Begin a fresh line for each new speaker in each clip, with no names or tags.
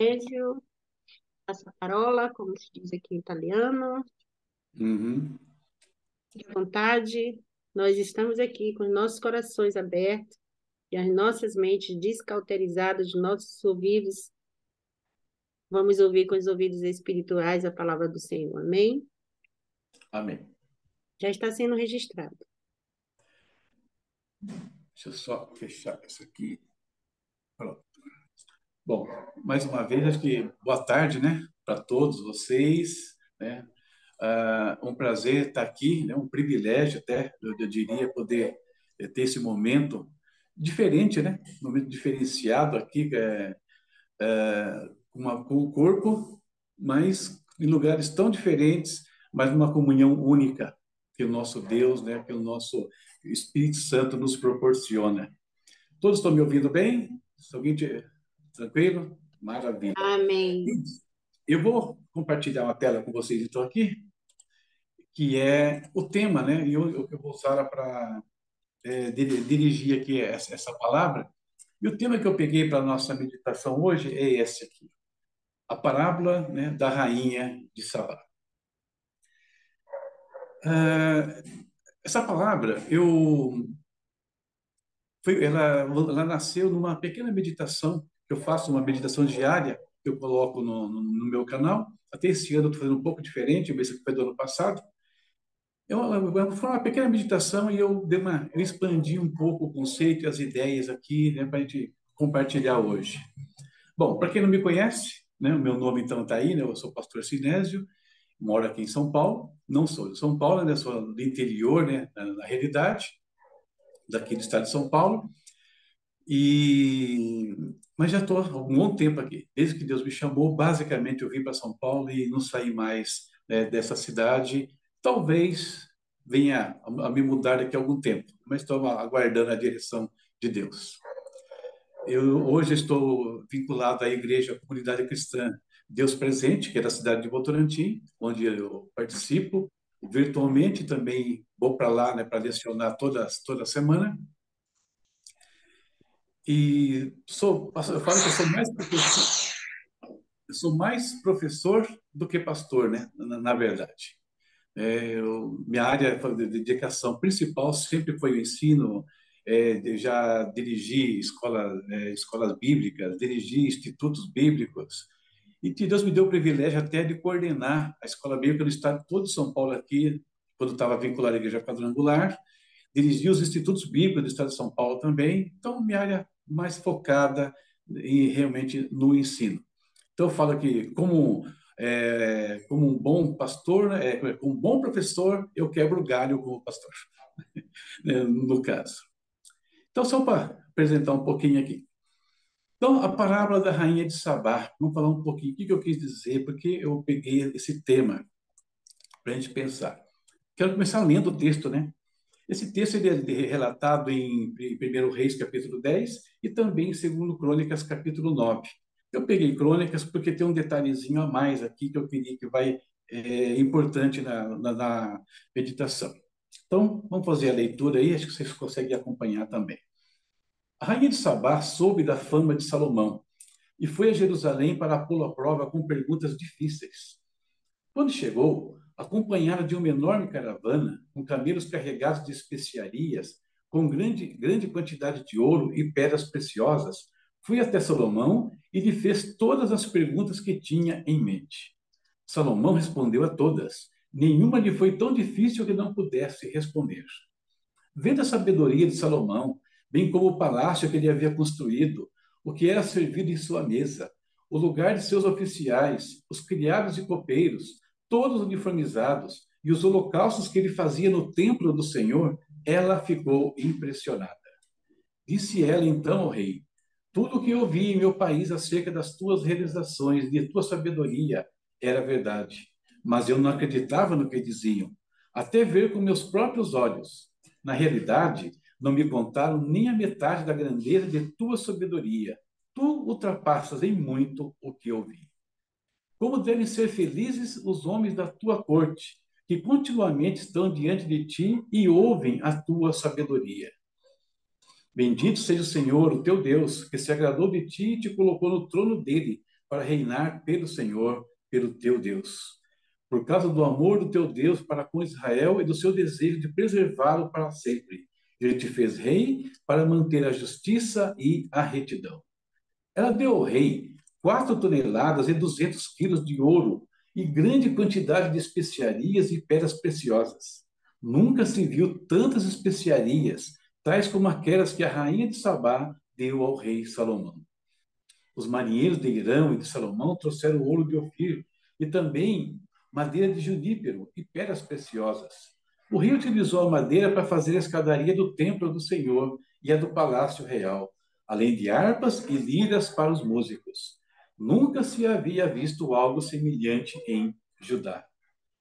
Sérgio. Passa parola, como se diz aqui em italiano.
Uhum.
Fique à vontade. Nós estamos aqui com os nossos corações abertos e as nossas mentes descauterizadas, os nossos ouvidos. Vamos ouvir com os ouvidos espirituais a palavra do Senhor. Amém?
Amém.
Já está sendo registrado.
Deixa eu só fechar isso aqui. Pronto. Bom, mais uma vez, acho que boa tarde, né, para todos vocês, né? Uh, um prazer estar aqui, né? um privilégio até, eu, eu diria, poder eh, ter esse momento diferente, né? Um momento diferenciado aqui, é, é, uma, com o corpo, mas em lugares tão diferentes, mas numa comunhão única que o nosso Deus, né? Que o nosso Espírito Santo nos proporciona. Todos estão me ouvindo bem? Alguém te... Tranquilo? Maravilha.
Amém.
Eu vou compartilhar uma tela com vocês, então, aqui, que é o tema, né? E eu, eu vou usar para é, dirigir aqui essa, essa palavra. E o tema que eu peguei para a nossa meditação hoje é esse aqui. A parábola né, da rainha de Sabá. Ah, essa palavra, eu, foi, ela, ela nasceu numa pequena meditação eu faço uma meditação diária que eu coloco no, no, no meu canal. Até esse ano eu estou fazendo um pouco diferente, o esse foi do ano passado. Eu, eu, foi uma pequena meditação e eu, dei uma, eu expandi um pouco o conceito e as ideias aqui né, para a gente compartilhar hoje. Bom, para quem não me conhece, né, o meu nome então está aí, né, eu sou pastor Sinésio, moro aqui em São Paulo, não sou de São Paulo, né, sou do interior, né, na, na realidade, daqui do estado de São Paulo, e mas já estou há um bom tempo aqui. Desde que Deus me chamou, basicamente eu vim para São Paulo e não saí mais né, dessa cidade. Talvez venha a me mudar daqui a algum tempo, mas estou aguardando a direção de Deus. Eu hoje estou vinculado à igreja, à comunidade cristã Deus Presente, que é da cidade de Votorantim, onde eu participo virtualmente, também vou para lá né, para lecionar toda, toda semana. E sou, eu falo que eu sou mais professor, sou mais professor do que pastor, né? Na, na verdade. É, eu, minha área de dedicação principal sempre foi o ensino. É, já dirigi escola, é, escolas bíblicas, dirigi institutos bíblicos. E Deus me deu o privilégio até de coordenar a escola bíblica do estado todo de São Paulo aqui, quando estava vinculado à igreja quadrangular. Dirigi os institutos bíblicos do estado de São Paulo também. Então, minha área mais focada em, realmente no ensino. Então, eu falo que, como, é, como um bom pastor, é, um bom professor, eu quebro o galho como pastor, né, no caso. Então, só para apresentar um pouquinho aqui. Então, a parábola da rainha de Sabá. Vamos falar um pouquinho o que eu quis dizer, porque eu peguei esse tema para a gente pensar. Quero começar lendo o texto, né? Esse texto é relatado em 1 Reis, capítulo 10, e também em 2 Crônicas, capítulo 9. Eu peguei Crônicas porque tem um detalhezinho a mais aqui que eu queria que vai é, importante na, na, na meditação. Então, vamos fazer a leitura aí, acho que vocês conseguem acompanhar também. A rainha de Sabá soube da fama de Salomão e foi a Jerusalém para pô-lo à prova com perguntas difíceis. Quando chegou, acompanhada de uma enorme caravana, com camelos carregados de especiarias, com grande, grande quantidade de ouro e pedras preciosas, fui até Salomão e lhe fez todas as perguntas que tinha em mente. Salomão respondeu a todas. Nenhuma lhe foi tão difícil que não pudesse responder. Vendo a sabedoria de Salomão, bem como o palácio que ele havia construído, o que era servido em sua mesa, o lugar de seus oficiais, os criados e copeiros, todos uniformizados, e os holocaustos que ele fazia no templo do Senhor, ela ficou impressionada. Disse ela então ao rei: Tudo o que eu vi em meu país acerca das tuas realizações e de tua sabedoria era verdade, mas eu não acreditava no que diziam, até ver com meus próprios olhos. Na realidade, não me contaram nem a metade da grandeza de tua sabedoria. Tu ultrapassas em muito o que eu vi. Como devem ser felizes os homens da tua corte, que continuamente estão diante de ti e ouvem a tua sabedoria. Bendito seja o Senhor, o teu Deus, que se agradou de ti e te colocou no trono dele para reinar pelo Senhor, pelo teu Deus. Por causa do amor do teu Deus para com Israel e do seu desejo de preservá-lo para sempre. Ele te fez rei para manter a justiça e a retidão. Ela deu ao rei quatro toneladas e duzentos quilos de ouro e grande quantidade de especiarias e pedras preciosas. Nunca se viu tantas especiarias, tais como aquelas que a rainha de Sabá deu ao rei Salomão. Os marinheiros de Irão e de Salomão trouxeram ouro de Ofir e também madeira de junípero e pedras preciosas. O rei utilizou a madeira para fazer a escadaria do templo do Senhor e a do palácio real, além de harpas e liras para os músicos. Nunca se havia visto algo semelhante em Judá.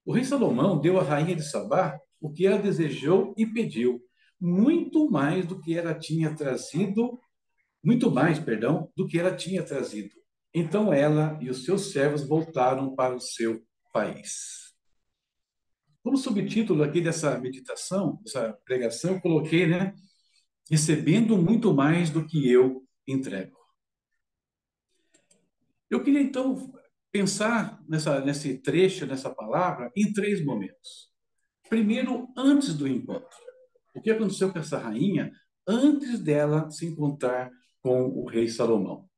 O rei Salomão deu à rainha de Sabá o que ela desejou e pediu, muito mais do que ela tinha trazido, muito mais, perdão, do que ela tinha trazido. Então ela e os seus servos voltaram para o seu país. Como subtítulo aqui dessa meditação, dessa pregação, eu coloquei, né? Recebendo muito mais do que eu entrego. Eu queria, então, pensar nessa, nesse trecho, nessa palavra, em três momentos. Primeiro, antes do encontro. O que aconteceu com essa rainha antes dela se encontrar com o rei Salomão?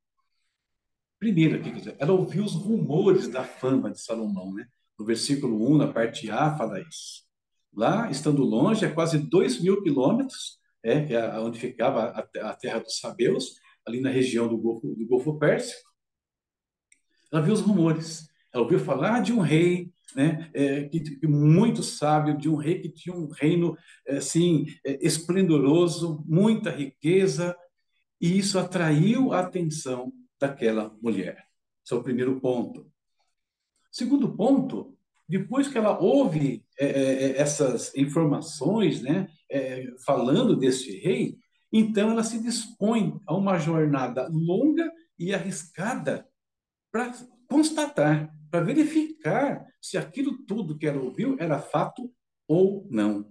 Primeiro, aqui, ela ouviu os rumores da fama de Salomão, né? No versículo 1, na parte A, fala isso. Lá, estando longe, a quase dois mil quilômetros, é, que é onde ficava a, a terra dos sabeus, ali na região do Golfo, do Golfo Pérsico, ela viu os rumores. Ela ouviu falar de um rei né, é, que, muito sábio, de um rei que tinha um reino assim, é, esplendoroso, muita riqueza, e isso atraiu a atenção daquela mulher. Esse é o primeiro ponto. Segundo ponto, depois que ela ouve é, é, é essas informações, né, é, falando desse rei, então ela se dispõe a uma jornada longa e arriscada para constatar, para verificar se aquilo tudo que ela ouviu era fato ou não.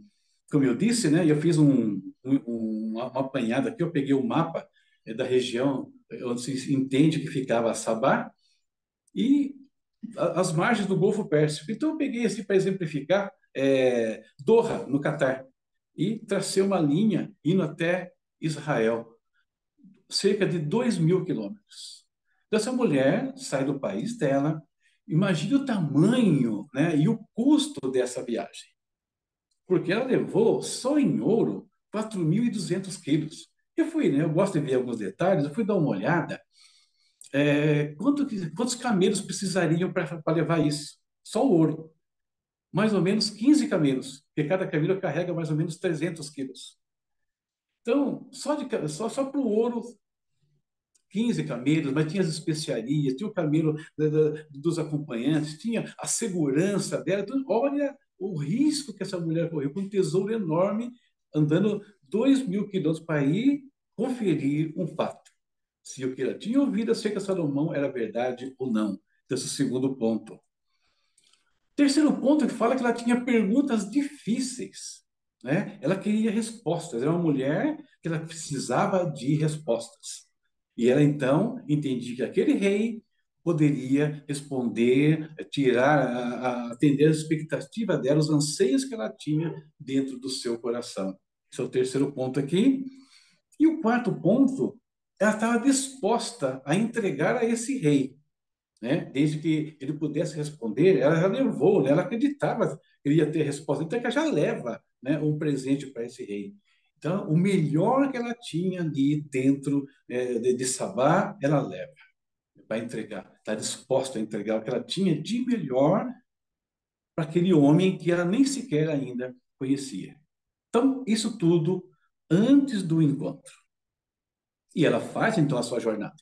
Como eu disse, né, eu fiz um, um, uma apanhada aqui, eu peguei o um mapa é, da região onde se entende que ficava Sabá e as margens do Golfo Pérsico. Então, eu peguei assim para exemplificar é, Doha, no Catar, e tracei uma linha indo até Israel, cerca de 2 mil quilômetros. Então, essa mulher sai do país dela, imagine o tamanho né, e o custo dessa viagem. Porque ela levou só em ouro 4.200 quilos. Eu fui, né, eu gosto de ver alguns detalhes, eu fui dar uma olhada. É, quanto, quantos camelos precisariam para levar isso? Só o ouro. Mais ou menos 15 camelos, porque cada camelo carrega mais ou menos 300 quilos. Então, só, de, só, só para o ouro 15 camelos, mas tinha as especiarias, tinha o camelo da, da, dos acompanhantes, tinha a segurança dela. Então, olha o risco que essa mulher correu, com um tesouro enorme, andando 2 mil quilômetros para ir conferir um fato. Se o que ela tinha ouvido acerca de Salomão era verdade ou não. Então, esse é segundo ponto. Terceiro ponto, ele fala que ela tinha perguntas difíceis. Né? Ela queria respostas. Era uma mulher que ela precisava de respostas. E ela então entendia que aquele rei poderia responder, tirar, atender a expectativa dela, os anseios que ela tinha dentro do seu coração. Esse é o terceiro ponto aqui. E o quarto ponto, ela estava disposta a entregar a esse rei, né? Desde que ele pudesse responder, ela já levou, né? ela acreditava que ele ia ter resposta, então ela já leva, né, um presente para esse rei. Então, o melhor que ela tinha ali dentro é, de, de Sabá, ela leva para entregar. Está disposta a entregar o que ela tinha de melhor para aquele homem que ela nem sequer ainda conhecia. Então, isso tudo antes do encontro. E ela faz, então, a sua jornada.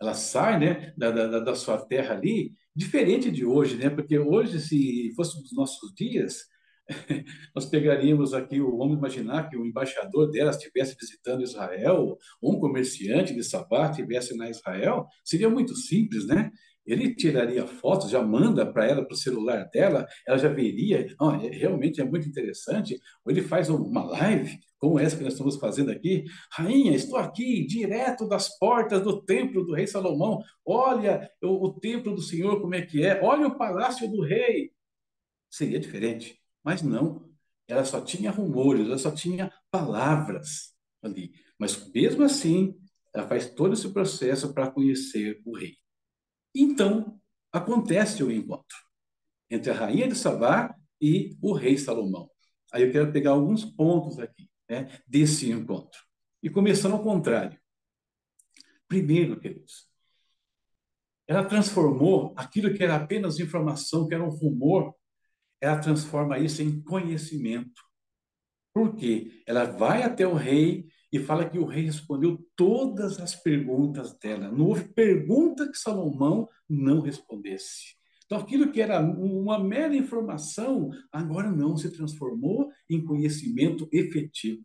Ela sai né, da, da, da sua terra ali, diferente de hoje, né? porque hoje, se fosse nos nossos dias, nós pegaríamos aqui, vamos imaginar que o embaixador dela estivesse visitando Israel, ou um comerciante de Sabá estivesse na Israel, seria muito simples, né? Ele tiraria fotos, já manda para ela, para o celular dela, ela já veria, oh, realmente é muito interessante, ou ele faz uma live como essa que nós estamos fazendo aqui, rainha, estou aqui, direto das portas do templo do rei Salomão. Olha o, o templo do Senhor como é que é. Olha o palácio do rei. Seria diferente, mas não. Ela só tinha rumores, ela só tinha palavras ali. Mas mesmo assim, ela faz todo esse processo para conhecer o rei. Então, acontece o encontro entre a rainha de Sabá e o rei Salomão. Aí eu quero pegar alguns pontos aqui né, desse encontro. E começando ao contrário. Primeiro, queridos, ela transformou aquilo que era apenas informação, que era um rumor, ela transforma isso em conhecimento. Por quê? Ela vai até o rei e fala que o rei respondeu todas as perguntas dela. Não houve pergunta que Salomão não respondesse. Então, aquilo que era uma mera informação, agora não se transformou em conhecimento efetivo.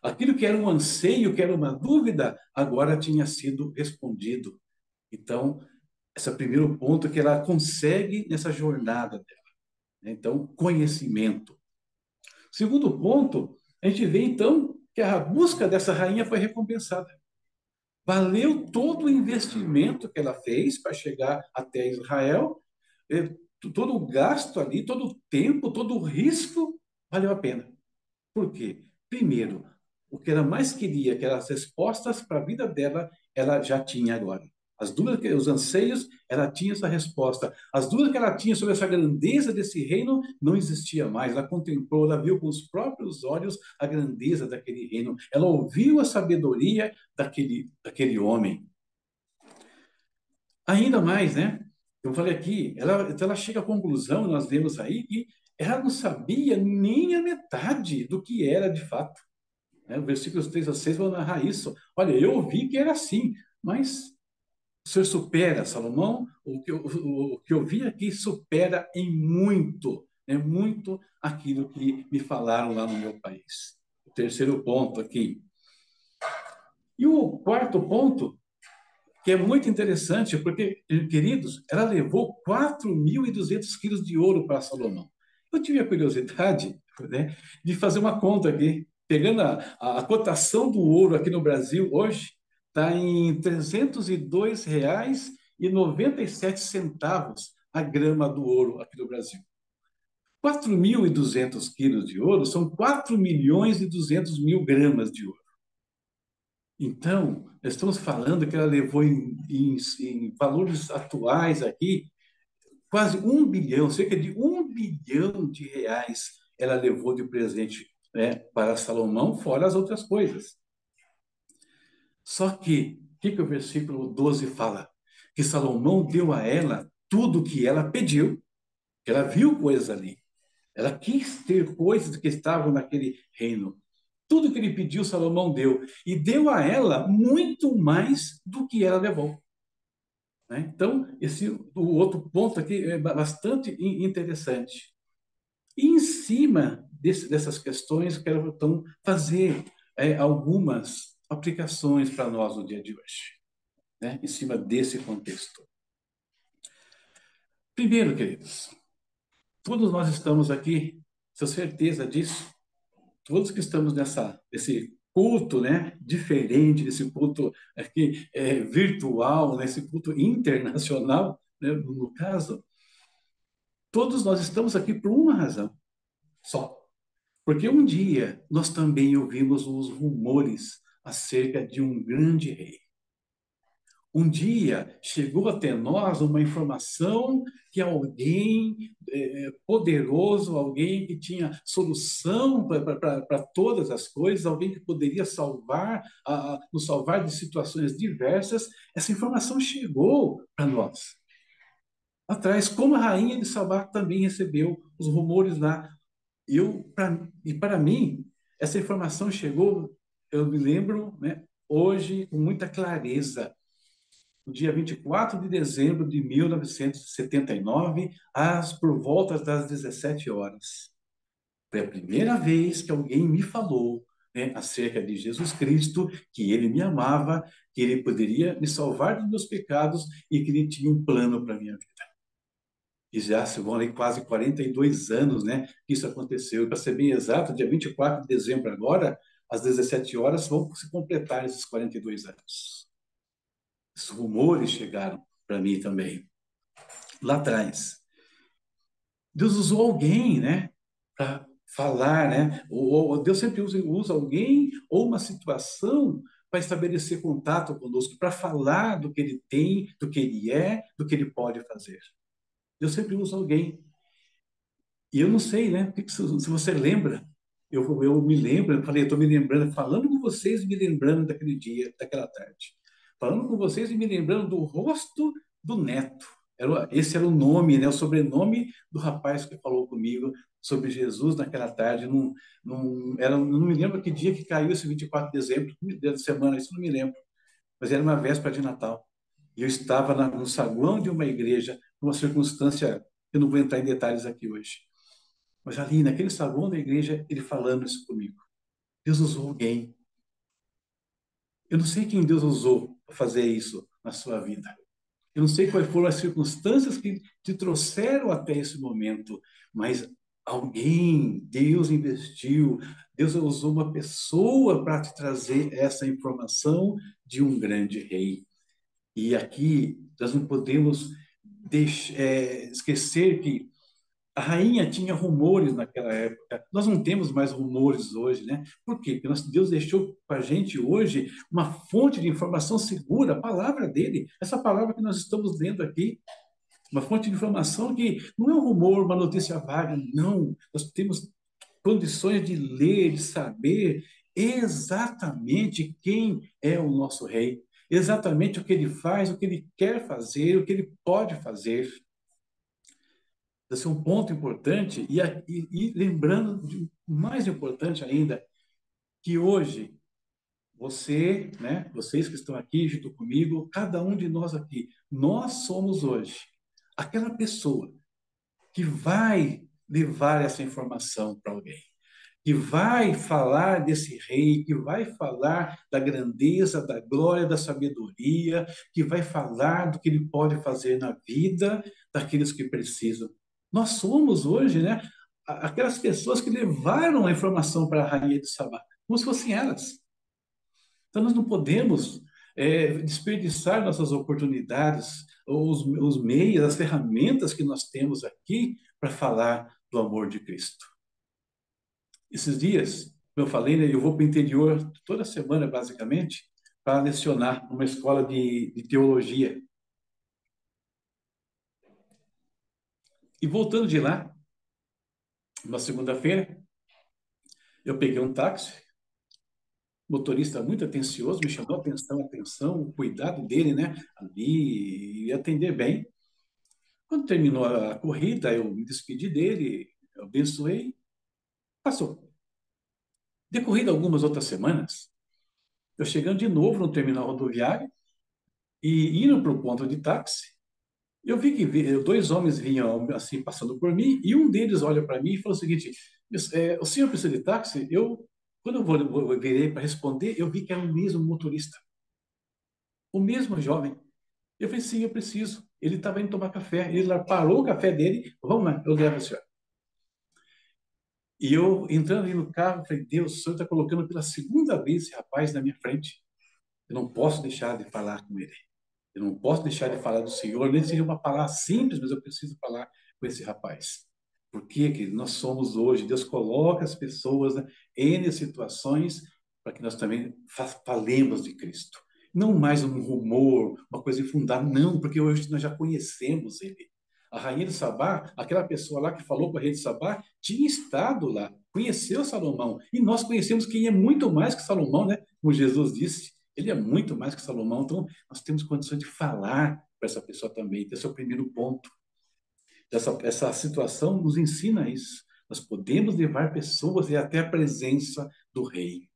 Aquilo que era um anseio, que era uma dúvida, agora tinha sido respondido. Então, esse é o primeiro ponto que ela consegue nessa jornada dela. Então, conhecimento. Segundo ponto, a gente vê então que a busca dessa rainha foi recompensada. Valeu todo o investimento que ela fez para chegar até Israel, todo o gasto ali, todo o tempo, todo o risco, valeu a pena. Por quê? Primeiro, o que ela mais queria, que eram as respostas para a vida dela, ela já tinha agora. As dúvidas, os anseios, ela tinha essa resposta. As dúvidas que ela tinha sobre essa grandeza desse reino não existia mais. Ela contemplou, ela viu com os próprios olhos a grandeza daquele reino. Ela ouviu a sabedoria daquele, daquele homem. Ainda mais, né? Eu falei aqui, ela, então ela chega à conclusão, nós vemos aí, que ela não sabia nem a metade do que era de fato. Né? O versículos 3 a 6 vão narrar isso. Olha, eu ouvi que era assim, mas o Senhor supera, Salomão, o que eu, o, que eu vi aqui supera em muito, é muito aquilo que me falaram lá no meu país. O terceiro ponto aqui. E o quarto ponto, que é muito interessante, porque, queridos, ela levou 4.200 quilos de ouro para Salomão. Eu tive a curiosidade né, de fazer uma conta aqui, pegando a, a, a cotação do ouro aqui no Brasil hoje, está em R$ 302,97 a grama do ouro aqui no Brasil. 4.200 quilos de ouro são 4 milhões e 200 mil gramas de ouro. Então, nós estamos falando que ela levou em, em, em valores atuais aqui quase um bilhão, cerca de um bilhão de reais ela levou de presente né, para Salomão, fora as outras coisas. Só que, o que, que o versículo 12 fala? Que Salomão deu a ela tudo o que ela pediu, ela viu coisas ali. Ela quis ter coisas que estavam naquele reino. Tudo que ele pediu, Salomão deu. E deu a ela muito mais do que ela levou. Né? Então, esse, o outro ponto aqui é bastante interessante. E em cima desse, dessas questões, quero então fazer é, algumas aplicações para nós no dia de hoje, né? em cima desse contexto. Primeiro, queridos, todos nós estamos aqui, tenho certeza disso, todos que estamos nessa, nesse culto, né, diferente, nesse culto aqui é, virtual, nesse culto internacional, né, no caso, todos nós estamos aqui por uma razão só. Porque um dia nós também ouvimos os rumores acerca de um grande rei. Um dia chegou até nós uma informação que alguém é, poderoso, alguém que tinha solução para todas as coisas, alguém que poderia salvar, a, nos salvar de situações diversas, essa informação chegou para nós. Atrás, como a rainha de Sabá também recebeu os rumores lá. Eu, pra, e para mim, essa informação chegou eu me lembro, né, hoje, com muita clareza, no dia 24 de dezembro de 1979, às por volta das 17 horas. Foi a primeira vez que alguém me falou né, acerca de Jesus Cristo, que ele me amava, que ele poderia me salvar dos meus pecados e que ele tinha um plano para minha vida. E já se vão ali quase 42 anos né, que isso aconteceu. Para ser bem exato, dia 24 de dezembro agora, às 17 horas, vão se completar esses 42 anos. Os rumores chegaram para mim também, lá atrás. Deus usou alguém, né, para falar, né? Deus sempre usa, usa alguém ou uma situação para estabelecer contato conosco, para falar do que ele tem, do que ele é, do que ele pode fazer. Deus sempre usa alguém. E eu não sei, né? Se você lembra, eu, eu me lembro, eu falei, eu estou me lembrando, falando com vocês me lembrando daquele dia, daquela tarde. Falando com vocês e me lembrando do rosto do neto. Era, esse era o nome, né, o sobrenome do rapaz que falou comigo sobre Jesus naquela tarde. Num, num, era, não me lembro que dia que caiu esse 24 de dezembro, de semana, isso não me lembro. Mas era uma véspera de Natal. E eu estava na, no saguão de uma igreja, numa circunstância, eu não vou entrar em detalhes aqui hoje. Mas ali, naquele saguão da igreja, ele falando isso comigo. Deus usou alguém. Eu não sei quem Deus usou para fazer isso na sua vida. Eu não sei quais foram as circunstâncias que te trouxeram até esse momento, mas alguém, Deus investiu, Deus usou uma pessoa para te trazer essa informação de um grande rei. E aqui nós não podemos deixar, é, esquecer que a rainha tinha rumores naquela época. Nós não temos mais rumores hoje, né? Por quê? Porque Deus deixou para a gente hoje uma fonte de informação segura, a palavra dele. Essa palavra que nós estamos lendo aqui, uma fonte de informação que não é um rumor, uma notícia vaga, não. Nós temos condições de ler, de saber exatamente quem é o nosso rei, exatamente o que ele faz, o que ele quer fazer, o que ele pode fazer. É um ponto importante, e, e, e lembrando, de, mais importante ainda, que hoje você, né, vocês que estão aqui junto comigo, cada um de nós aqui, nós somos hoje aquela pessoa que vai levar essa informação para alguém, que vai falar desse rei, que vai falar da grandeza, da glória, da sabedoria, que vai falar do que ele pode fazer na vida daqueles que precisam nós somos hoje, né, aquelas pessoas que levaram a informação para a rainha de Sabá, como se fossem elas. Então, nós não podemos é, desperdiçar nossas oportunidades, os, os meios, as ferramentas que nós temos aqui para falar do amor de Cristo. Esses dias, como eu falei, né, eu vou para o interior toda semana, basicamente, para lecionar numa escola de, de teologia. E voltando de lá, uma segunda-feira, eu peguei um táxi, motorista muito atencioso, me chamou a atenção, a atenção, o cuidado dele, né, ali, e atender bem. Quando terminou a corrida, eu me despedi dele, abençoei, passou. Decorrido algumas outras semanas, eu chegando de novo no terminal rodoviário e indo para o ponto de táxi, eu vi que dois homens vinham assim passando por mim e um deles olha para mim e falou o seguinte: é, o senhor precisa de táxi? Eu, quando eu, eu virei para responder, eu vi que era o mesmo motorista, o mesmo jovem. Eu falei: sim, eu preciso. Ele estava indo tomar café. Ele parou o café dele. Vamos lá, eu levo o senhor. E eu, entrando ali no carro, falei: Deus, o senhor está colocando pela segunda vez esse rapaz na minha frente. Eu não posso deixar de falar com ele. Eu não posso deixar de falar do Senhor, nem seja uma palavra simples, mas eu preciso falar com esse rapaz. Por que nós somos hoje? Deus coloca as pessoas né, em situações para que nós também falemos de Cristo. Não mais um rumor, uma coisa infundada, não, porque hoje nós já conhecemos ele. A rainha de Sabá, aquela pessoa lá que falou com a rei de Sabá, tinha estado lá, conheceu Salomão. E nós conhecemos quem é muito mais que Salomão, né? Como Jesus disse. Ele é muito mais que Salomão, então nós temos condições de falar para essa pessoa também. Esse é o primeiro ponto. Essa, essa situação nos ensina isso. Nós podemos levar pessoas até a presença do Rei.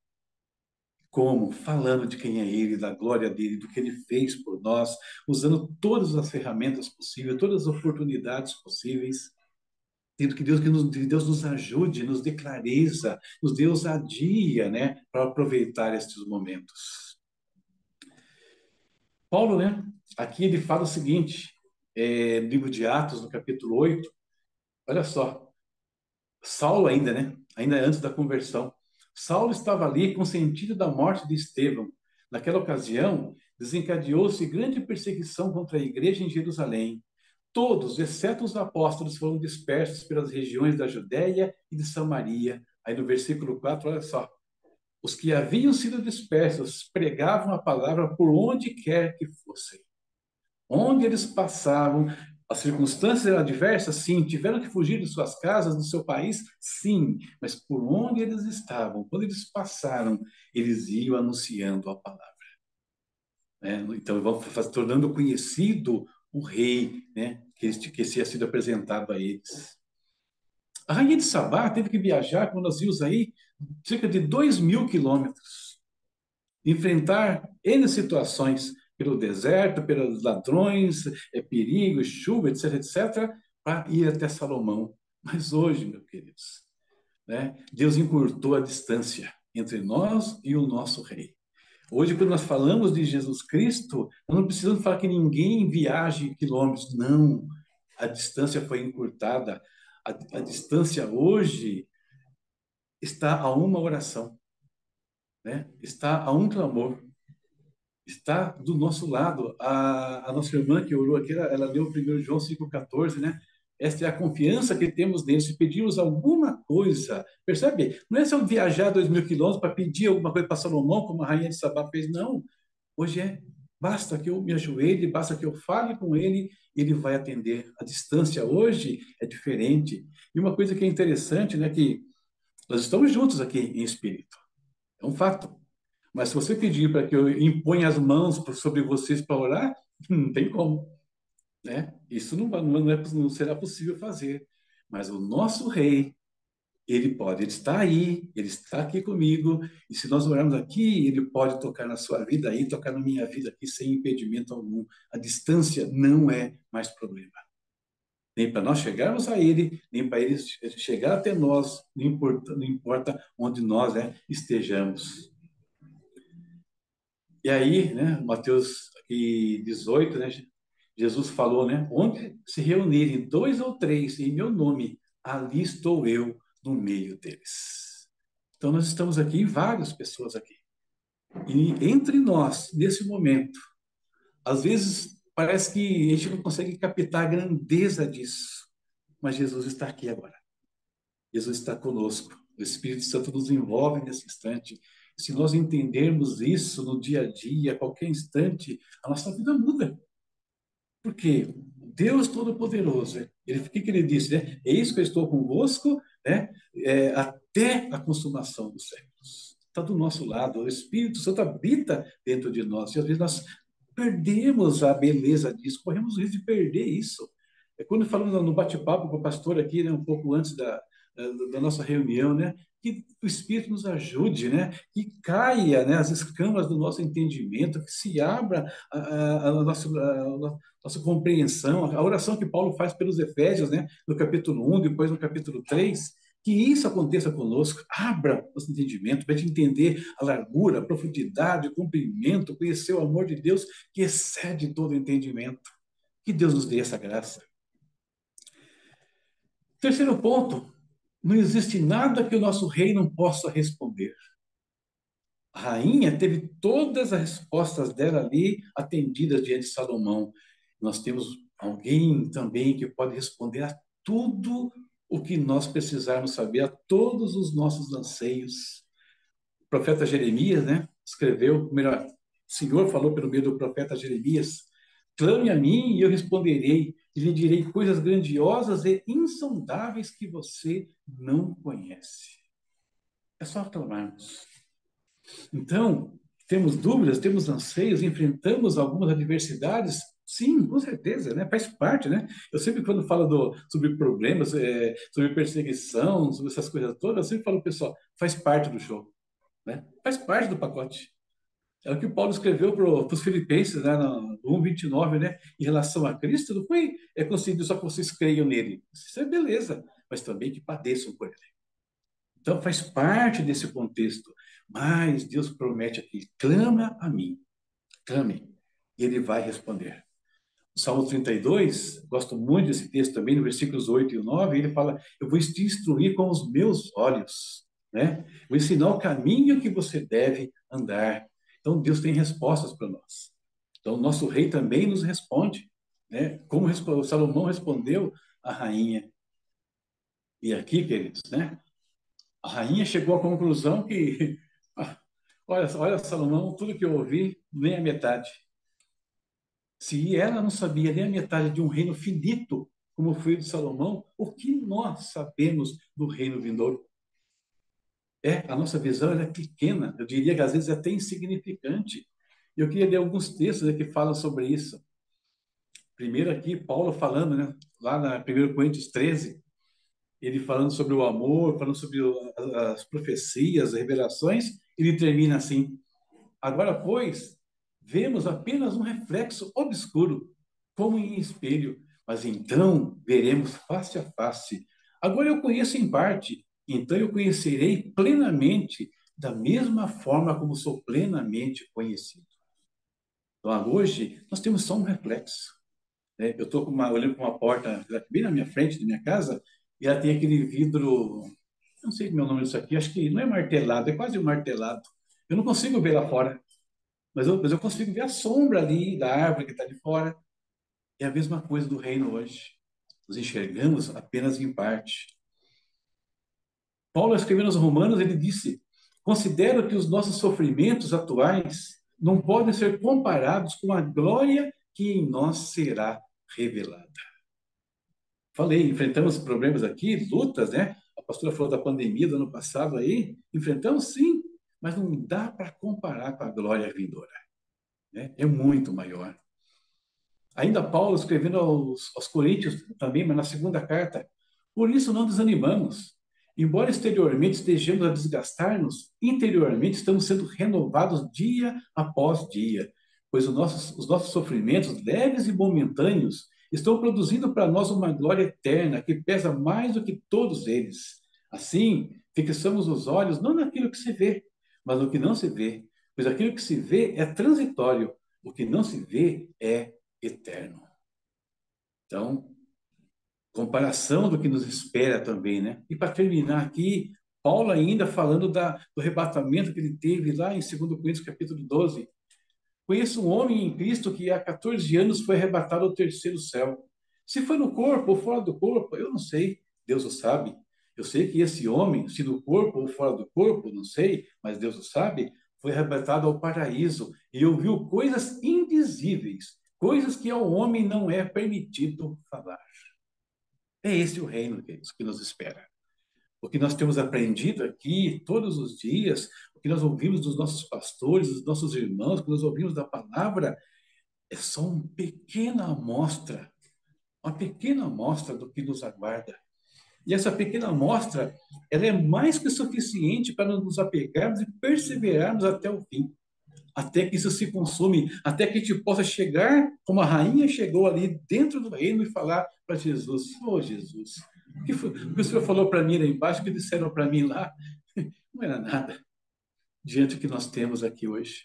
Como? Falando de quem é Ele, da glória dele, do que Ele fez por nós, usando todas as ferramentas possíveis, todas as oportunidades possíveis tendo que Deus, que, nos, Deus nos ajude, nos dê clareza, nos dê ousadia, né, para aproveitar estes momentos. Paulo, né? Aqui ele fala o seguinte, é, livro de Atos, no capítulo 8, olha só, Saulo ainda, né? Ainda antes da conversão. Saulo estava ali consentido da morte de Estevão. Naquela ocasião, desencadeou-se grande perseguição contra a igreja em Jerusalém. Todos, exceto os apóstolos, foram dispersos pelas regiões da Judéia e de Samaria. Aí no versículo 4, olha só. Os que haviam sido dispersos pregavam a palavra por onde quer que fossem. Onde eles passavam, as circunstâncias eram adversas, sim. Tiveram que fugir de suas casas, do seu país, sim. Mas por onde eles estavam, quando eles passaram, eles iam anunciando a palavra. É, então, vão tornando conhecido o rei, né, que, que tinha sido apresentado a eles. A rainha de Sabá teve que viajar com navios aí cerca de 2 mil quilômetros, enfrentar N situações pelo deserto, pelos ladrões, é, perigo, chuva, etc, etc, para ir até Salomão. Mas hoje, meus queridos, né, Deus encurtou a distância entre nós e o nosso rei. Hoje, quando nós falamos de Jesus Cristo, nós não precisamos falar que ninguém viaje quilômetros. Não. A distância foi encurtada. A, a distância hoje está a uma oração, né? está a um clamor, está do nosso lado. A, a nossa irmã que orou aqui, ela, ela leu o 1 João 5,14, né? Esta é a confiança que temos nele. Se pedirmos alguma coisa, percebe? Não é só viajar dois mil quilômetros para pedir alguma coisa para Salomão, como a rainha de Sabá fez, não. Hoje é, basta que eu me ajoelhe, basta que eu fale com ele, ele vai atender. A distância hoje é diferente. E uma coisa que é interessante, né, que nós estamos juntos aqui em espírito. É um fato. Mas se você pedir para que eu imponha as mãos sobre vocês para orar, não tem como. Né? Isso não, não, é, não será possível fazer. Mas o nosso rei, ele pode, ele está aí, ele está aqui comigo, e se nós orarmos aqui, ele pode tocar na sua vida aí, tocar na minha vida aqui, sem impedimento algum. A distância não é mais problema. Nem para nós chegarmos a ele, nem para ele chegar até nós, não importa, não importa onde nós né, estejamos. E aí, né, Mateus aqui 18, né, Jesus falou, né? Onde se reunirem dois ou três em meu nome, ali estou eu no meio deles. Então nós estamos aqui, várias pessoas aqui. E entre nós, nesse momento, às vezes parece que a gente não consegue captar a grandeza disso, mas Jesus está aqui agora. Jesus está conosco. O Espírito Santo nos envolve nesse instante. Se nós entendermos isso no dia a dia, a qualquer instante, a nossa vida muda. Porque Deus Todo-Poderoso, ele, o que, que ele disse? Né? É isso que eu estou convosco né? É, até a consumação dos séculos. Está do nosso lado, o Espírito Santo habita dentro de nós. E às vezes nós perdemos a beleza disso, corremos o risco de perder isso. É quando falamos no bate-papo com o pastor aqui, né, um pouco antes da, da, nossa reunião, né, que o Espírito nos ajude, né? que caia né, as escamas do nosso entendimento, que se abra a, a, a, nossa, a, nossa compreensão, a oração que Paulo faz pelos Efésios, né, no capítulo 1, depois no capítulo 3, que isso aconteça conosco, abra nosso entendimento para entender a largura, a profundidade, o comprimento, conhecer o amor de Deus que excede todo entendimento. Que Deus nos dê essa graça. Terceiro ponto, não existe nada que o nosso rei não possa responder. A rainha teve todas as respostas dela ali atendidas diante de Salomão. Nós temos alguém também que pode responder a tudo o que nós precisarmos saber, a todos os nossos anseios. O profeta Jeremias, né, escreveu, melhor, o Senhor falou pelo meio do profeta Jeremias: clame a mim e eu responderei, e lhe direi coisas grandiosas e insondáveis que você não conhece. É só clamarmos. Então, temos dúvidas, temos anseios, enfrentamos algumas adversidades, sim, com certeza, né? faz parte. Né? Eu sempre, quando falo do, sobre problemas, é, sobre perseguição, sobre essas coisas todas, eu sempre falo, pessoal, faz parte do show. Né? Faz parte do pacote. É o que o Paulo escreveu para os filipenses, né, no 1,29, né, em relação a Cristo, não foi é conseguido só que vocês creiam nele. Isso é beleza, mas também que padeçam por ele. Então faz parte desse contexto. Mas Deus promete aqui: clama a mim, clame, e ele vai responder. O Salmo 32, gosto muito desse texto também, no versículos 8 e 9, ele fala: Eu vou te instruir com os meus olhos. né? Vou ensinar o caminho que você deve andar. Então, Deus tem respostas para nós. Então, nosso rei também nos responde, né? Como Salomão respondeu à rainha. E aqui, queridos, né? A rainha chegou à conclusão que, olha, olha, Salomão, tudo que eu ouvi, nem a metade. Se ela não sabia nem a metade de um reino finito, como foi o de Salomão, o que nós sabemos do reino vindouro? É, a nossa visão é pequena, eu diria que às vezes é até insignificante. Eu queria ler alguns textos que falam sobre isso. Primeiro aqui, Paulo falando, né, lá na 1 Coríntios 13, ele falando sobre o amor, falando sobre as profecias, as revelações, ele termina assim: Agora, pois, vemos apenas um reflexo obscuro, como em espelho, mas então veremos face a face. Agora eu conheço em parte, então eu conhecerei plenamente, da mesma forma como sou plenamente conhecido. Então, hoje, nós temos só um reflexo. Né? Eu estou olhando para uma porta bem na minha frente, da minha casa, e ela tem aquele vidro, não sei o meu nome disso aqui, acho que não é martelado, é quase um martelado. Eu não consigo ver lá fora, mas eu, mas eu consigo ver a sombra ali da árvore que está de fora. É a mesma coisa do reino hoje. Nós enxergamos apenas em parte. Paulo, escrevendo aos Romanos, ele disse: Considero que os nossos sofrimentos atuais não podem ser comparados com a glória que em nós será revelada. Falei, enfrentamos problemas aqui, lutas, né? A pastora falou da pandemia do ano passado aí. Enfrentamos sim, mas não dá para comparar com a glória vindoura. Né? É muito maior. Ainda Paulo escrevendo aos, aos Coríntios também, mas na segunda carta, por isso não desanimamos. Embora exteriormente estejamos a desgastar-nos, interiormente estamos sendo renovados dia após dia, pois os nossos, os nossos sofrimentos, leves e momentâneos, estão produzindo para nós uma glória eterna que pesa mais do que todos eles. Assim, fixamos os olhos não naquilo que se vê, mas no que não se vê, pois aquilo que se vê é transitório, o que não se vê é eterno. Então, comparação do que nos espera também, né? E para terminar aqui, Paulo ainda falando da, do arrebatamento que ele teve lá em 2 Coríntios capítulo 12, Conheço um homem em Cristo que há 14 anos foi arrebatado ao terceiro céu. Se foi no corpo ou fora do corpo, eu não sei. Deus o sabe. Eu sei que esse homem, se no corpo ou fora do corpo, não sei, mas Deus o sabe, foi arrebatado ao paraíso e ouviu coisas indizíveis, coisas que ao homem não é permitido falar. É esse o reino, queridos, que nos espera. O que nós temos aprendido aqui todos os dias, que nós ouvimos dos nossos pastores, dos nossos irmãos, que nós ouvimos da palavra, é só uma pequena amostra, uma pequena amostra do que nos aguarda. E essa pequena amostra, ela é mais que suficiente para nos apegarmos e perseverarmos até o fim, até que isso se consume, até que a gente possa chegar como a rainha chegou ali dentro do reino e falar para Jesus: "Oh Jesus, o que, foi, o que o Senhor falou para mim lá embaixo, o que disseram para mim lá, não era nada diante do que nós temos aqui hoje.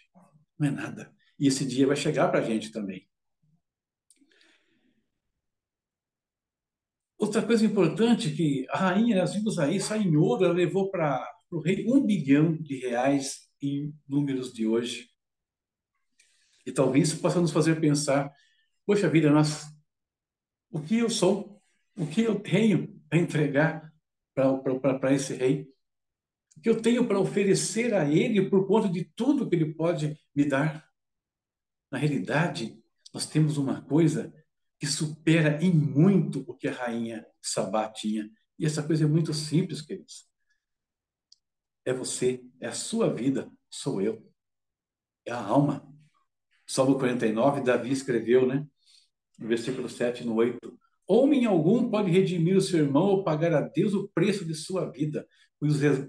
Não é nada. E esse dia vai chegar para a gente também. Outra coisa importante que a rainha, nós vimos aí, só em ouro, ela levou para o rei um bilhão de reais em números de hoje. E talvez isso possa nos fazer pensar, poxa vida, nós, o que eu sou, o que eu tenho para entregar para esse rei? que eu tenho para oferecer a Ele por conta de tudo que Ele pode me dar. Na realidade, nós temos uma coisa que supera em muito o que a rainha Sabá tinha. E essa coisa é muito simples, queridos. É você, é a sua vida, sou eu. É a alma. Salmo 49, Davi escreveu, né? No versículo 7 e no 8. Homem algum pode redimir o seu irmão ou pagar a Deus o preço de sua vida,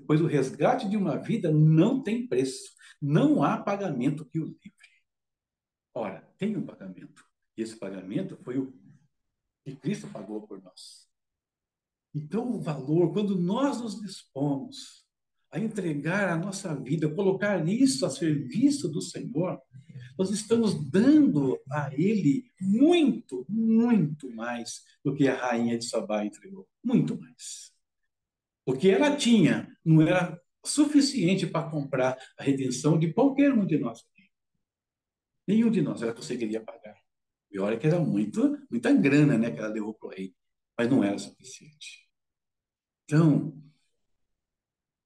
pois o resgate de uma vida não tem preço. Não há pagamento que o livre. Ora, tem um pagamento. Esse pagamento foi o que Cristo pagou por nós. Então, o valor, quando nós nos dispomos a entregar a nossa vida, colocar isso a serviço do Senhor, nós estamos dando a Ele muito, muito mais do que a rainha de Sabá entregou. Muito mais. O que ela tinha não era suficiente para comprar a redenção de qualquer um de nós. Nenhum de nós ela conseguiria pagar. E olha que era muito, muita grana né, que ela levou para o rei, mas não era suficiente. Então,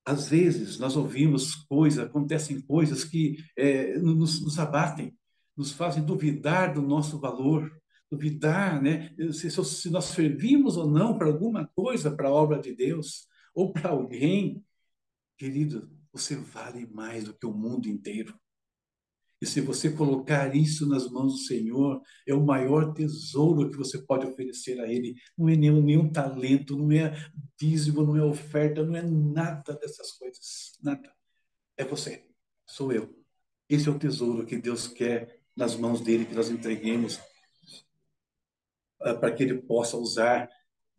às vezes nós ouvimos coisas, acontecem coisas que é, nos, nos, abatem, nos fazem duvidar do nosso valor, duvidar, né, se, se nós servimos ou não para alguma coisa, para a obra de Deus ou para alguém, querido, você vale mais do que o mundo inteiro. E se você colocar isso nas mãos do Senhor, é o maior tesouro que você pode oferecer a Ele. Não é nenhum, nenhum talento, não é dízimo, não é oferta, não é nada dessas coisas. Nada. É você, sou eu. Esse é o tesouro que Deus quer nas mãos dele, que nós entreguemos ah, para que ele possa usar,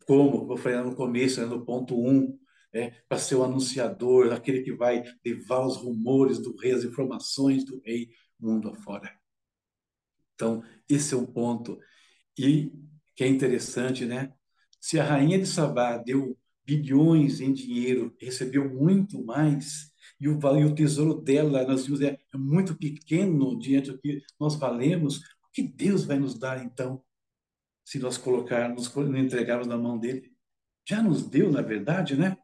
como eu falei no começo, né, no ponto 1, um, é, para ser o anunciador, aquele que vai levar os rumores do rei, as informações do rei mundo afora. Então, esse é um ponto. E que é interessante, né? Se a rainha de Sabá deu bilhões em dinheiro, recebeu muito mais, e o, e o tesouro dela, nós vimos, é, é muito pequeno diante do que nós valemos, o que Deus vai nos dar, então, se nós colocarmos, entregarmos na mão dele? Já nos deu, na verdade, né?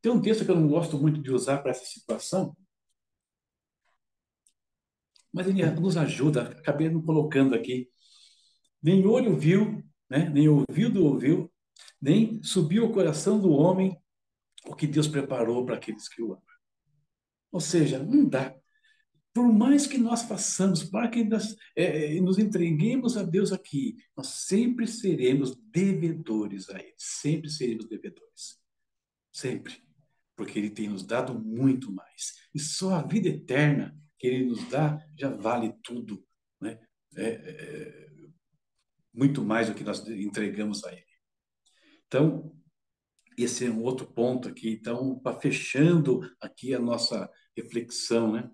Tem um texto que eu não gosto muito de usar para essa situação, mas ele nos ajuda, acabei não colocando aqui. Nem olho viu, né? nem ouvido ouviu, nem subiu o coração do homem o que Deus preparou para aqueles que o amam. Ou seja, não dá. Por mais que nós façamos, para que nós é, é, nos entreguemos a Deus aqui, nós sempre seremos devedores a Ele. Sempre seremos devedores. Sempre. Porque Ele tem nos dado muito mais. E só a vida eterna que Ele nos dá já vale tudo, né? É, é, muito mais do que nós entregamos a Ele. Então, esse é um outro ponto aqui. Então, para fechando aqui a nossa reflexão, né?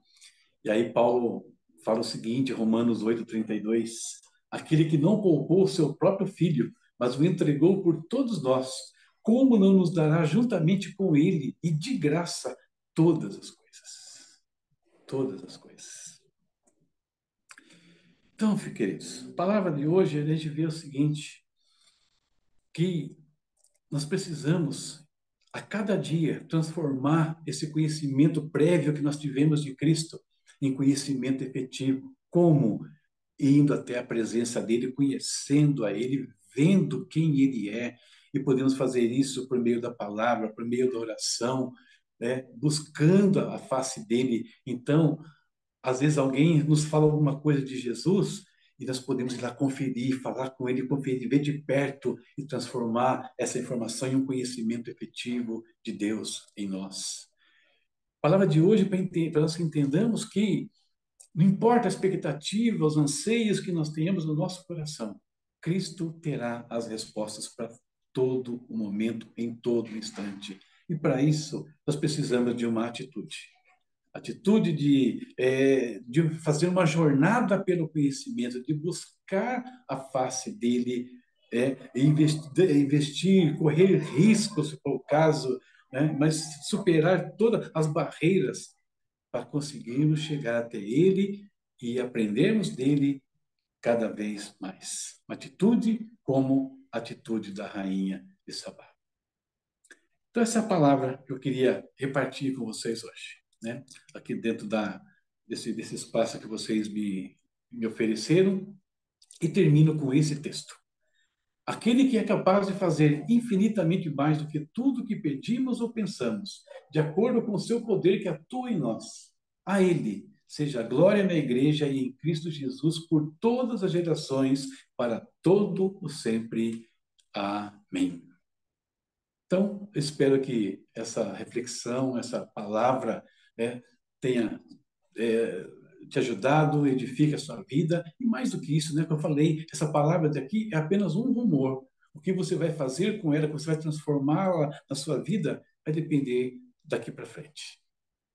E aí Paulo fala o seguinte, Romanos 8:32, aquele que não poupou o seu próprio filho, mas o entregou por todos nós, como não nos dará juntamente com ele e de graça todas as todas as coisas. Então, queridos, a palavra de hoje a gente vê o seguinte, que nós precisamos a cada dia transformar esse conhecimento prévio que nós tivemos de Cristo em conhecimento efetivo. Como? Indo até a presença dele, conhecendo a ele, vendo quem ele é, e podemos fazer isso por meio da palavra, por meio da oração, né, buscando a face dele. Então, às vezes alguém nos fala alguma coisa de Jesus e nós podemos ir lá conferir, falar com ele, conferir, ver de perto e transformar essa informação em um conhecimento efetivo de Deus em nós. A palavra de hoje para nós que entendamos que não importa a expectativa, os anseios que nós tenhamos no nosso coração, Cristo terá as respostas para todo o momento, em todo instante. E para isso, nós precisamos de uma atitude. Atitude de, é, de fazer uma jornada pelo conhecimento, de buscar a face dele, é, investir, investir, correr riscos, se for o caso, né, mas superar todas as barreiras para conseguirmos chegar até ele e aprendermos dele cada vez mais. Uma atitude como a atitude da rainha de Sabá. Então, essa é a palavra que eu queria repartir com vocês hoje, né? aqui dentro da, desse, desse espaço que vocês me, me ofereceram, e termino com esse texto. Aquele que é capaz de fazer infinitamente mais do que tudo que pedimos ou pensamos, de acordo com o seu poder que atua em nós. A Ele seja glória na Igreja e em Cristo Jesus por todas as gerações, para todo o sempre. Amém. Então, espero que essa reflexão, essa palavra, né, tenha é, te ajudado, edifique a sua vida. E mais do que isso, né, que eu falei, essa palavra daqui é apenas um rumor. O que você vai fazer com ela, que você vai transformá-la na sua vida, vai depender daqui para frente.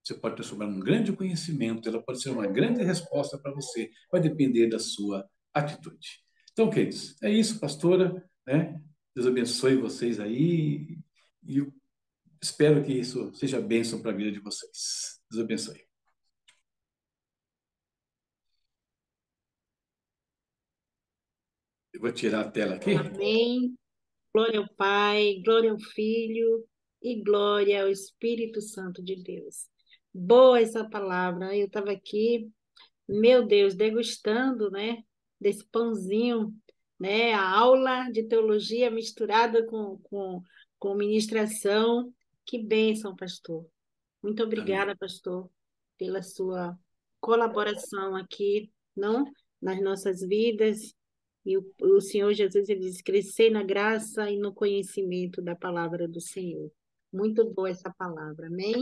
Você pode transformar num grande conhecimento, ela pode ser uma grande resposta para você, vai depender da sua atitude. Então, queridos, é isso, pastora. Né? Deus abençoe vocês aí. E espero que isso seja bênção para a vida de vocês. Deus abençoe. Eu vou tirar a tela aqui.
Amém. Glória ao Pai, glória ao Filho e glória ao Espírito Santo de Deus. Boa essa palavra. Eu estava aqui, meu Deus, degustando, né, desse pãozinho, né, a aula de teologia misturada com, com, com ministração. Que bênção, pastor. Muito obrigada, Amém. pastor, pela sua colaboração aqui, não, nas nossas vidas e o, o Senhor Jesus ele diz: crescer na graça e no conhecimento da palavra do Senhor. Muito boa essa palavra, amém?